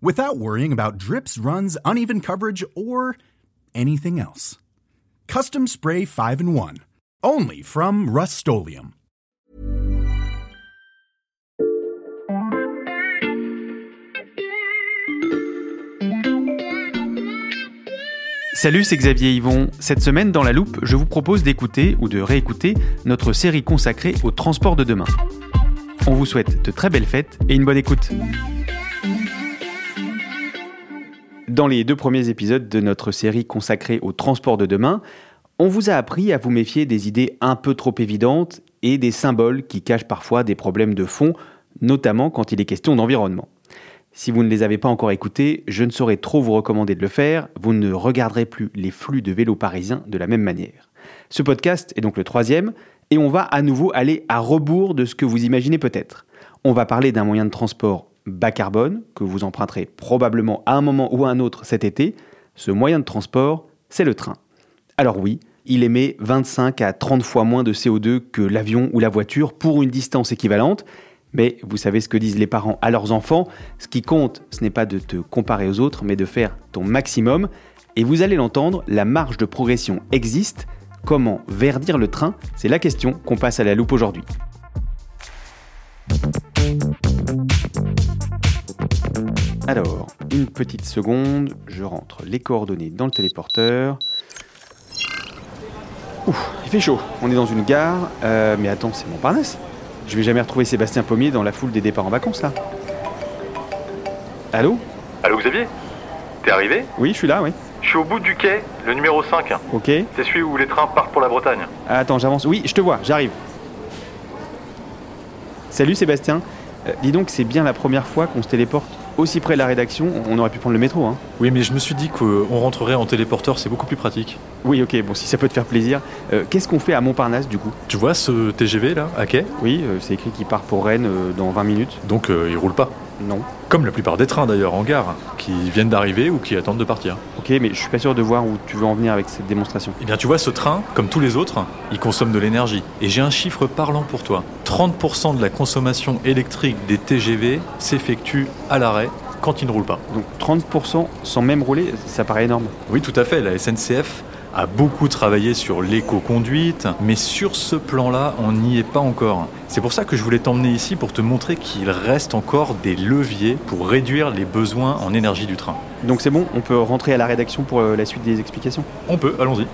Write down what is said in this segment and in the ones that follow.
without worrying about drips, runs, uneven coverage, or anything else. Custom Spray 5 in 1. Only from Rust Salut, c'est Xavier Yvon. Cette semaine, dans la loupe, je vous propose d'écouter ou de réécouter notre série consacrée au transport de demain. On vous souhaite de très belles fêtes et une bonne écoute. Dans les deux premiers épisodes de notre série consacrée au transport de demain, on vous a appris à vous méfier des idées un peu trop évidentes et des symboles qui cachent parfois des problèmes de fond, notamment quand il est question d'environnement. Si vous ne les avez pas encore écoutés, je ne saurais trop vous recommander de le faire, vous ne regarderez plus les flux de vélos parisiens de la même manière. Ce podcast est donc le troisième, et on va à nouveau aller à rebours de ce que vous imaginez peut-être. On va parler d'un moyen de transport bas carbone, que vous emprunterez probablement à un moment ou à un autre cet été. Ce moyen de transport, c'est le train. Alors oui, il émet 25 à 30 fois moins de CO2 que l'avion ou la voiture pour une distance équivalente, mais vous savez ce que disent les parents à leurs enfants, ce qui compte, ce n'est pas de te comparer aux autres, mais de faire ton maximum. Et vous allez l'entendre, la marge de progression existe. Comment verdir le train? C'est la question qu'on passe à la loupe aujourd'hui. Alors, une petite seconde, je rentre les coordonnées dans le téléporteur. Ouf, il fait chaud. On est dans une gare. Euh, mais attends, c'est Montparnasse je vais jamais retrouver Sébastien Pommier dans la foule des départs en vacances là. Allô? Allô Xavier? T'es arrivé? Oui, je suis là, oui. Je suis au bout du quai, le numéro 5. Ok. C'est celui où les trains partent pour la Bretagne. attends, j'avance. Oui, je te vois, j'arrive. Salut Sébastien. Euh, dis donc, c'est bien la première fois qu'on se téléporte aussi près de la rédaction. On aurait pu prendre le métro, hein. Oui, mais je me suis dit qu'on rentrerait en téléporteur, c'est beaucoup plus pratique. Oui, ok, bon, si ça peut te faire plaisir. Euh, qu'est-ce qu'on fait à Montparnasse, du coup? Tu vois ce TGV là, à quai? Oui, euh, c'est écrit qu'il part pour Rennes dans 20 minutes. Donc il roule pas Non. Comme la plupart des trains d'ailleurs en gare, qui viennent d'arriver ou qui attendent de partir. Ok, mais je suis pas sûr de voir où tu veux en venir avec cette démonstration. Eh bien, tu vois, ce train, comme tous les autres, il consomme de l'énergie. Et j'ai un chiffre parlant pour toi. 30% de la consommation électrique des TGV s'effectue à l'arrêt quand il ne roule pas. Donc 30% sans même rouler, ça paraît énorme. Oui, tout à fait. La SNCF a beaucoup travaillé sur l'éco-conduite, mais sur ce plan-là, on n'y est pas encore. C'est pour ça que je voulais t'emmener ici pour te montrer qu'il reste encore des leviers pour réduire les besoins en énergie du train. Donc c'est bon, on peut rentrer à la rédaction pour euh, la suite des explications? On peut, allons-y.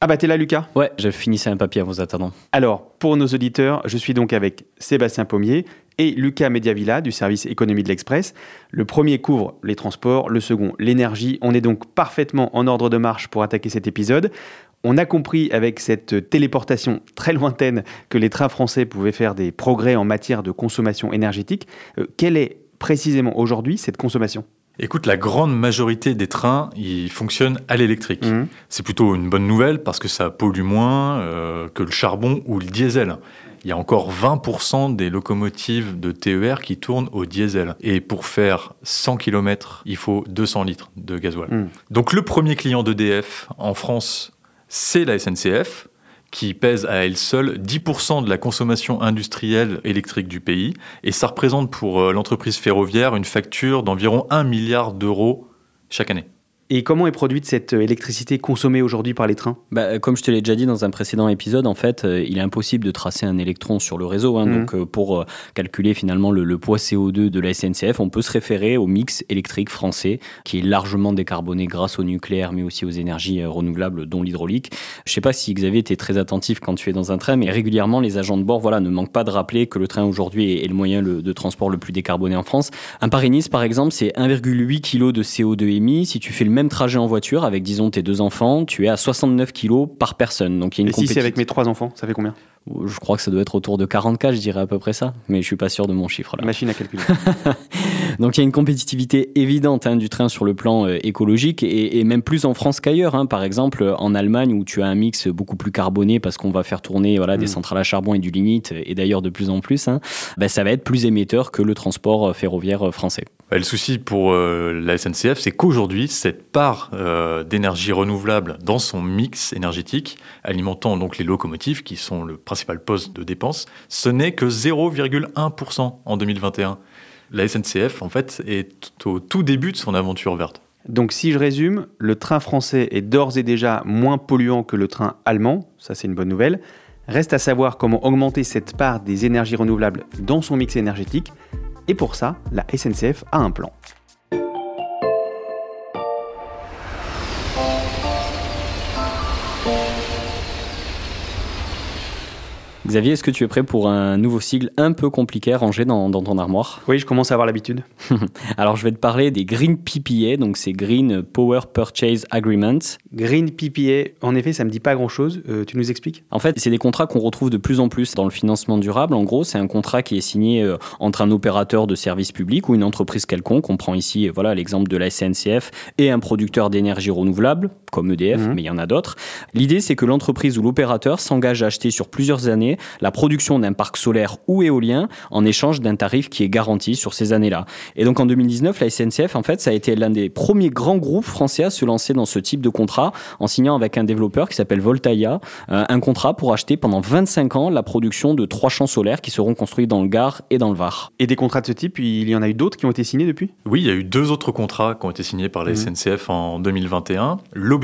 Ah bah t'es là Lucas? Ouais, je finissais un papier en vous attendant. Alors, pour nos auditeurs, je suis donc avec Sébastien Pommier et Lucas Mediavilla du service économie de l'Express. Le premier couvre les transports, le second l'énergie. On est donc parfaitement en ordre de marche pour attaquer cet épisode. On a compris avec cette téléportation très lointaine que les trains français pouvaient faire des progrès en matière de consommation énergétique. Euh, quelle est précisément aujourd'hui cette consommation? Écoute, la grande majorité des trains, ils fonctionnent à l'électrique. Mmh. C'est plutôt une bonne nouvelle parce que ça pollue moins euh, que le charbon ou le diesel il y a encore 20% des locomotives de TER qui tournent au diesel. Et pour faire 100 km, il faut 200 litres de gasoil. Hmm. Donc le premier client d'EDF en France, c'est la SNCF qui pèse à elle seule 10% de la consommation industrielle électrique du pays. Et ça représente pour euh, l'entreprise ferroviaire une facture d'environ 1 milliard d'euros chaque année. Et comment est produite cette électricité consommée aujourd'hui par les trains? Bah, Comme je te l'ai déjà dit dans un précédent épisode, en fait, euh, il est impossible de tracer un électron sur le réseau. Hein. Mhm. Donc, euh, pour euh, calculer finalement le, le poids CO2 de la SNCF, on peut se référer au mix électrique français, qui est largement décarboné grâce au nucléaire, mais aussi aux énergies euh, renouvelables, dont l'hydraulique. Je sais pas si Xavier était très attentif quand tu es dans un train, mais régulièrement, les agents de bord voilà, ne manquent pas de rappeler que le train aujourd'hui est, est le moyen le- de transport le plus décarboné en France. Un Paris-Nice, par exemple, c'est 1,8 kg de CO2 émis. Si tu fais le même trajet en voiture avec, disons, tes deux enfants, tu es à 69 kg par personne. Donc il y a une Et si c'est avec mes trois enfants, ça fait combien? Je crois que ça doit être autour de 40K, je dirais à peu près ça. Mais je suis pas sûr de mon chiffre là. Machine à calculer. Donc il y a une compétitivité évidente hein, du train sur le plan euh, écologique et, et même plus en France qu'ailleurs. hein. Par exemple, en Allemagne où tu as un mix beaucoup plus carboné parce qu'on va faire tourner voilà, des Mm. centrales à charbon et du lignite et d'ailleurs de plus en plus, hein, ben, ça va être plus émetteur que le transport euh, ferroviaire euh, français. Bah, le souci pour euh, la SNCF, c'est qu'aujourd'hui, cette part euh, d'énergie renouvelable dans son mix énergétique, alimentant donc les locomotives, qui sont le principal poste de dépense, ce n'est que 0,1% en 2021. La SNCF, en fait, est au tout début de son aventure verte. Donc si je résume, le train français est d'ores et déjà moins polluant que le train allemand, ça c'est une bonne nouvelle. Reste à savoir comment augmenter cette part des énergies renouvelables dans son mix énergétique. Et pour ça, la SNCF a un plan. Xavier, est-ce que tu es prêt pour un nouveau sigle un peu compliqué rangé dans, dans ton armoire? Oui, je commence à avoir l'habitude. Alors je vais te parler des Green PPA, donc c'est Green Power Purchase Agreement. Green PPA, en effet, ça me dit pas grand-chose. Euh, tu nous expliques? En fait, c'est des contrats qu'on retrouve de plus en plus dans le financement durable. En gros, c'est un contrat qui est signé euh, entre un opérateur de service public ou une entreprise quelconque. On prend ici euh, voilà l'exemple de la SNCF et un producteur d'énergie renouvelable comme EDF, Mhm. mais il y en a d'autres. L'idée, c'est que l'entreprise ou l'opérateur s'engage à acheter sur plusieurs années la production d'un parc solaire ou éolien en échange d'un tarif qui est garanti sur ces années-là. Et donc en 2019, la SNCF, en fait, ça a été l'un des premiers grands groupes français à se lancer dans ce type de contrat en signant avec un développeur qui s'appelle Voltaïa euh, un contrat pour acheter pendant 25 ans la production de trois champs solaires qui seront construits dans le Gard et dans le Var. Et des contrats de ce type, il y en a eu d'autres qui ont été signés depuis? Oui, il y a eu deux autres contrats qui ont été signés par la Mhm. SNCF en 2021. L'objectif,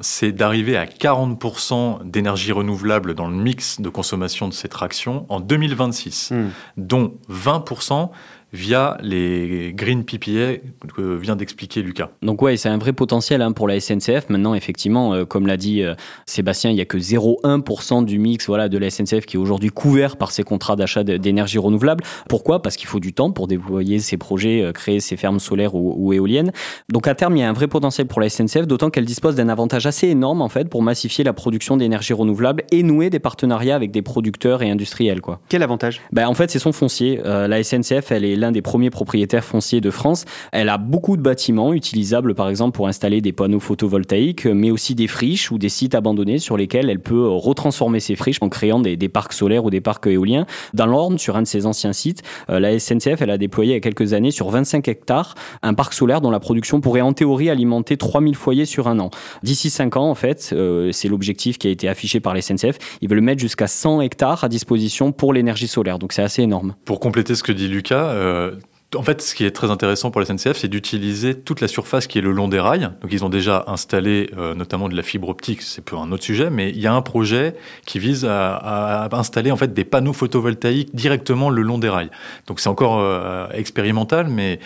c'est d'arriver à 40% d'énergie renouvelable dans le mix de consommation de ces tractions en 2026, Hmm. dont 20% via les Green PPA que vient d'expliquer Lucas. Donc ouais, c'est un vrai potentiel hein, pour la SNCF. Maintenant, effectivement, euh, comme l'a dit euh, Sébastien, il y a que 0,1% du mix voilà, de la SNCF qui est aujourd'hui couvert par ces contrats d'achat d'énergie renouvelable. Pourquoi? Parce qu'il faut du temps pour déployer ces projets, euh, créer ces fermes solaires ou, ou éoliennes. Donc à terme, il y a un vrai potentiel pour la SNCF, d'autant qu'elle dispose d'un avantage assez énorme en fait pour massifier la production d'énergie renouvelable et nouer des partenariats avec des producteurs et industriels. Quoi. Quel avantage? Ben, en fait, c'est son foncier. Euh, la SNCF, elle est l'un des premiers propriétaires fonciers de France. Elle a beaucoup de bâtiments utilisables, par exemple, pour installer des panneaux photovoltaïques, mais aussi des friches ou des sites abandonnés sur lesquels elle peut retransformer ces friches en créant des, des parcs solaires ou des parcs éoliens. Dans l'Orne, sur un de ses anciens sites, euh, la SNCF, elle a déployé il y a quelques années sur 25 hectares un parc solaire dont la production pourrait en théorie alimenter 3000 foyers sur un an. D'ici 5 ans, en fait, euh, c'est l'objectif qui a été affiché par la SNCF. Ils veulent mettre jusqu'à 100 hectares à disposition pour l'énergie solaire. Donc c'est assez énorme. Pour compléter ce que dit Lucas, euh, en fait, ce qui est très intéressant pour la SNCF, c'est d'utiliser toute la surface qui est le long des rails. Donc, ils ont déjà installé euh, notamment de la fibre optique, c'est un autre sujet, mais il y a un projet qui vise à, installer en fait des panneaux photovoltaïques directement le long des rails. Donc, c'est encore euh, expérimental, mais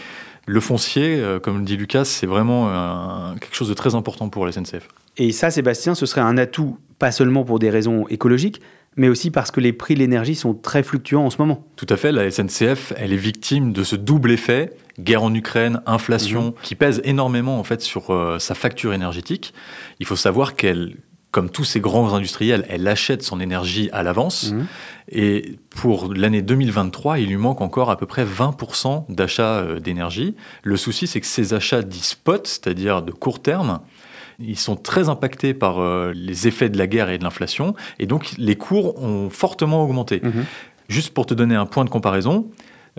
le foncier, euh, comme le dit Lucas, c'est vraiment euh, quelque chose de très important pour la SNCF. Et ça, Sébastien, ce serait un atout, pas seulement pour des raisons écologiques, mais aussi parce que les prix de l'énergie sont très fluctuants en ce moment. Tout à fait, la SNCF, elle est victime de ce double effet, guerre en Ukraine, inflation, qui pèse énormément en fait sur euh, sa facture énergétique. Il faut savoir qu'elle, comme tous ces grands industriels, elle achète son énergie à l'avance. Mhm. Et pour l'année 2023, il lui manque encore à peu près 20% d'achats euh, d'énergie. Le souci, c'est que ces achats dits spot, c'est-à-dire de court terme, ils sont très impactés par euh, les effets de la guerre et de l'inflation, et donc les cours ont fortement augmenté. Mhm. Juste pour te donner un point de comparaison,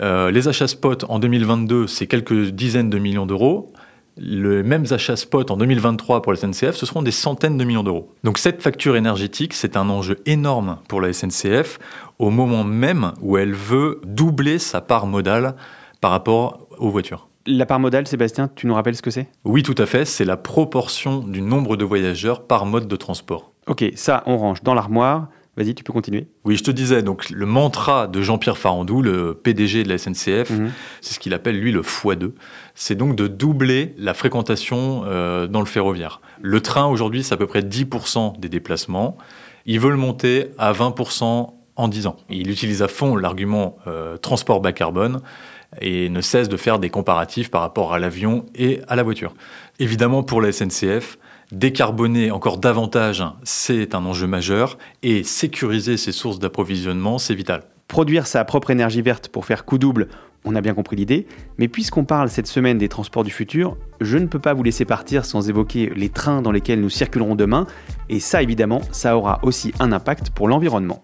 euh, les achats spot en 2022, c'est quelques dizaines de millions d'euros. Les mêmes achats spot en 2023 pour la SNCF, ce seront des centaines de millions d'euros. Donc cette facture énergétique, c'est un enjeu énorme pour la SNCF au moment même où elle veut doubler sa part modale par rapport aux voitures. La part modale, Sébastien, tu nous rappelles ce que c'est? Oui, tout à fait. C'est la proportion du nombre de voyageurs par mode de transport. Ok, ça, on range dans l'armoire. Vas-y, tu peux continuer. Oui, je te disais, donc le mantra de Jean-Pierre Farandou, le PDG de la SNCF, Mhm. c'est ce qu'il appelle lui le x2. C'est donc de doubler la fréquentation euh, dans le ferroviaire. Le train aujourd'hui, c'est à peu près 10% des déplacements. Ils veulent monter à 20% en 10 ans. Il utilise à fond l'argument euh, transport bas carbone et ne cesse de faire des comparatifs par rapport à l'avion et à la voiture. Évidemment, pour la SNCF, décarboner encore davantage, c'est un enjeu majeur et sécuriser ses sources d'approvisionnement, c'est vital. Produire sa propre énergie verte pour faire coup double, on a bien compris l'idée, mais puisqu'on parle cette semaine des transports du futur, je ne peux pas vous laisser partir sans évoquer les trains dans lesquels nous circulerons demain, et ça évidemment, ça aura aussi un impact pour l'environnement.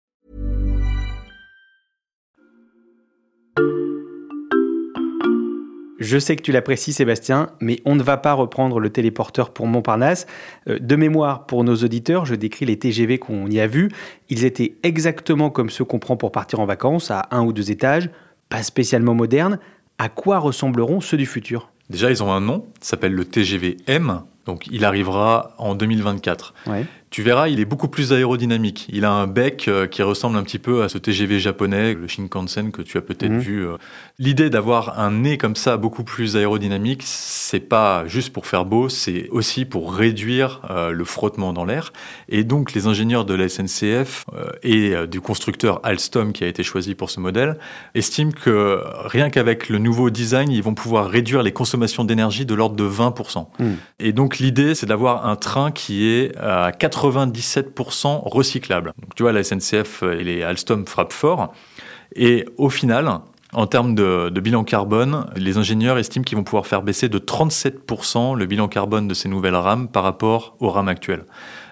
Je sais que tu l'apprécies Sébastien, mais on ne va pas reprendre le téléporteur pour Montparnasse. Euh, de mémoire, pour nos auditeurs, je décris les TGV qu'on y a vus. Ils étaient exactement comme ceux qu'on prend pour partir en vacances, à un ou deux étages, pas spécialement modernes. À quoi ressembleront ceux du futur? Déjà, ils ont un nom, s'appelle le TGV M, donc il arrivera en 2024. Ouais. Tu verras, il est beaucoup plus aérodynamique. Il a un bec euh, qui ressemble un petit peu à ce TGV japonais, le Shinkansen que tu as peut-être Mhm. vu. euh. L'idée d'avoir un nez comme ça, beaucoup plus aérodynamique, c'est pas juste pour faire beau, c'est aussi pour réduire euh, le frottement dans l'air. Et donc, les ingénieurs de la SNCF et du constructeur Alstom qui a été choisi pour ce modèle estiment que rien qu'avec le nouveau design, ils vont pouvoir réduire les consommations d'énergie de l'ordre de 20%. Mhm. Et donc l'idée, c'est d'avoir un train qui est à 97% recyclable. Donc tu vois, la SNCF et les Alstom frappent fort. Et au final, en termes de, bilan carbone, les ingénieurs estiment qu'ils vont pouvoir faire baisser de 37% le bilan carbone de ces nouvelles rames par rapport aux rames actuelles.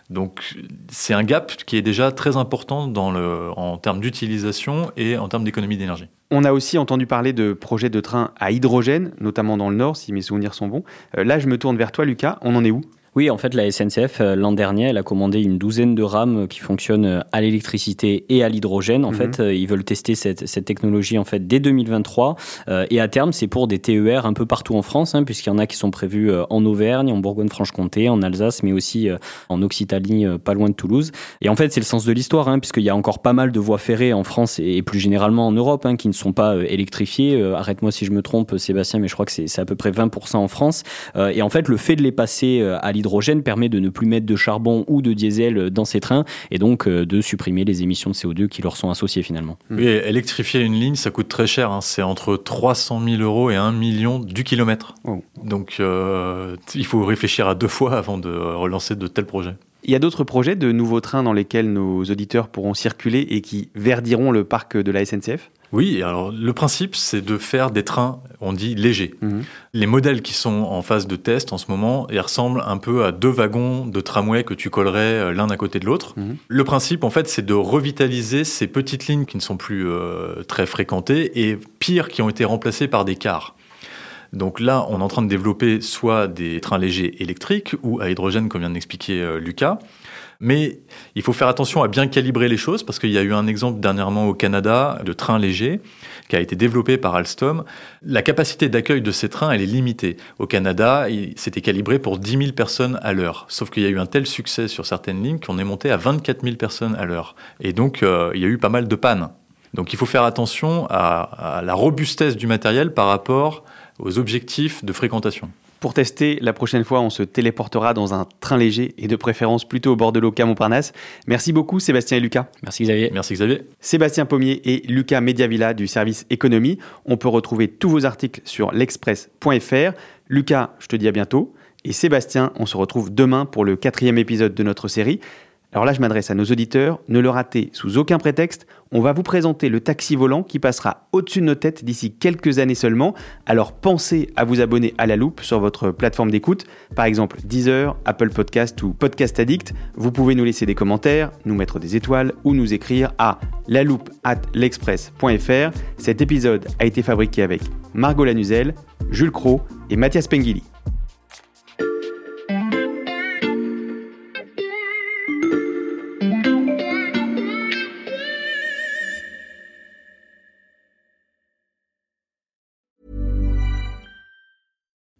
Donc c'est un gap qui est déjà très important en termes d'utilisation et en termes d'économie d'énergie. On a aussi entendu parler de projets de trains à hydrogène, notamment dans le Nord, si mes souvenirs sont bons. Euh, là, je me tourne vers toi, Lucas. On en est où? Oui, en fait, la SNCF, euh, l'an dernier, elle a commandé une douzaine de rames qui fonctionnent euh, à l'électricité et à l'hydrogène. En Mhm. fait, euh, ils veulent tester cette, cette technologie en fait dès 2023. Euh, et à terme, c'est pour des TER un peu partout en France, hein, puisqu'il y en a qui sont prévus euh, en Auvergne, en Bourgogne-Franche-Comté, en Alsace, mais aussi euh, en Occitanie, euh, pas loin de Toulouse. Et en fait, c'est le sens de l'histoire, hein, puisqu'il y a encore pas mal de voies ferrées en France et, plus généralement en Europe hein, qui ne sont pas euh, électrifiées. Euh, Arrête-moi si je me trompe, Sébastien, mais je crois que c'est à peu près 20% en France. Euh, et en fait, le fait de les passer euh, à l'hydrogène permet de ne plus mettre de charbon ou de diesel dans ces trains et donc euh, de supprimer les émissions de CO2 qui leur sont associées finalement. Oui, électrifier une ligne, ça coûte très cher. hein. C'est entre 300 000 euros et 1 million du kilomètre. Oh. Donc, euh, il faut réfléchir à deux fois avant de relancer de tels projets. Il y a d'autres projets de nouveaux trains dans lesquels nos auditeurs pourront circuler et qui verdiront le parc de la SNCF Oui, alors le principe, c'est de faire des trains, on dit légers. Mhm. Les modèles qui sont en phase de test en ce moment, ils ressemblent un peu à deux wagons de tramway que tu collerais euh, l'un à côté de l'autre. Mhm. Le principe, en fait, c'est de revitaliser ces petites lignes qui ne sont plus euh, très fréquentées et pire, qui ont été remplacées par des cars. Donc là, on est en train de développer soit des trains légers électriques ou à hydrogène, comme vient d'expliquer euh, Lucas. Mais il faut faire attention à bien calibrer les choses parce qu'il y a eu un exemple dernièrement au Canada de train léger qui a été développé par Alstom. La capacité d'accueil de ces trains, elle est limitée. Au Canada, c'était calibré pour 10 000 personnes à l'heure. Sauf qu'il y a eu un tel succès sur certaines lignes qu'on est monté à 24 000 personnes à l'heure. Et donc, euh, il y a eu pas mal de pannes. Donc, il faut faire attention à la robustesse du matériel par rapport aux objectifs de fréquentation. Pour tester, la prochaine fois, on se téléportera dans un train léger et de préférence plutôt au bord de l'eau qu'à Montparnasse. Merci beaucoup Sébastien et Lucas. Merci Xavier. Merci Xavier. Sébastien Pommier et Lucas Mediavilla du service économie. On peut retrouver tous vos articles sur l'express.fr. Lucas, je te dis à bientôt. Et Sébastien, on se retrouve demain pour le quatrième épisode de notre série. Alors là, je m'adresse à nos auditeurs, ne le ratez sous aucun prétexte, on va vous présenter le taxi volant qui passera au-dessus de nos têtes d'ici quelques années seulement, alors pensez à vous abonner à la loupe sur votre plateforme d'écoute, par exemple Deezer, Apple Podcast ou Podcast Addict, vous pouvez nous laisser des commentaires, nous mettre des étoiles ou nous écrire à la loupe at l'express.fr. Cet épisode a été fabriqué avec Margot Lanuzel, Jules Cro et Mathias Pengili.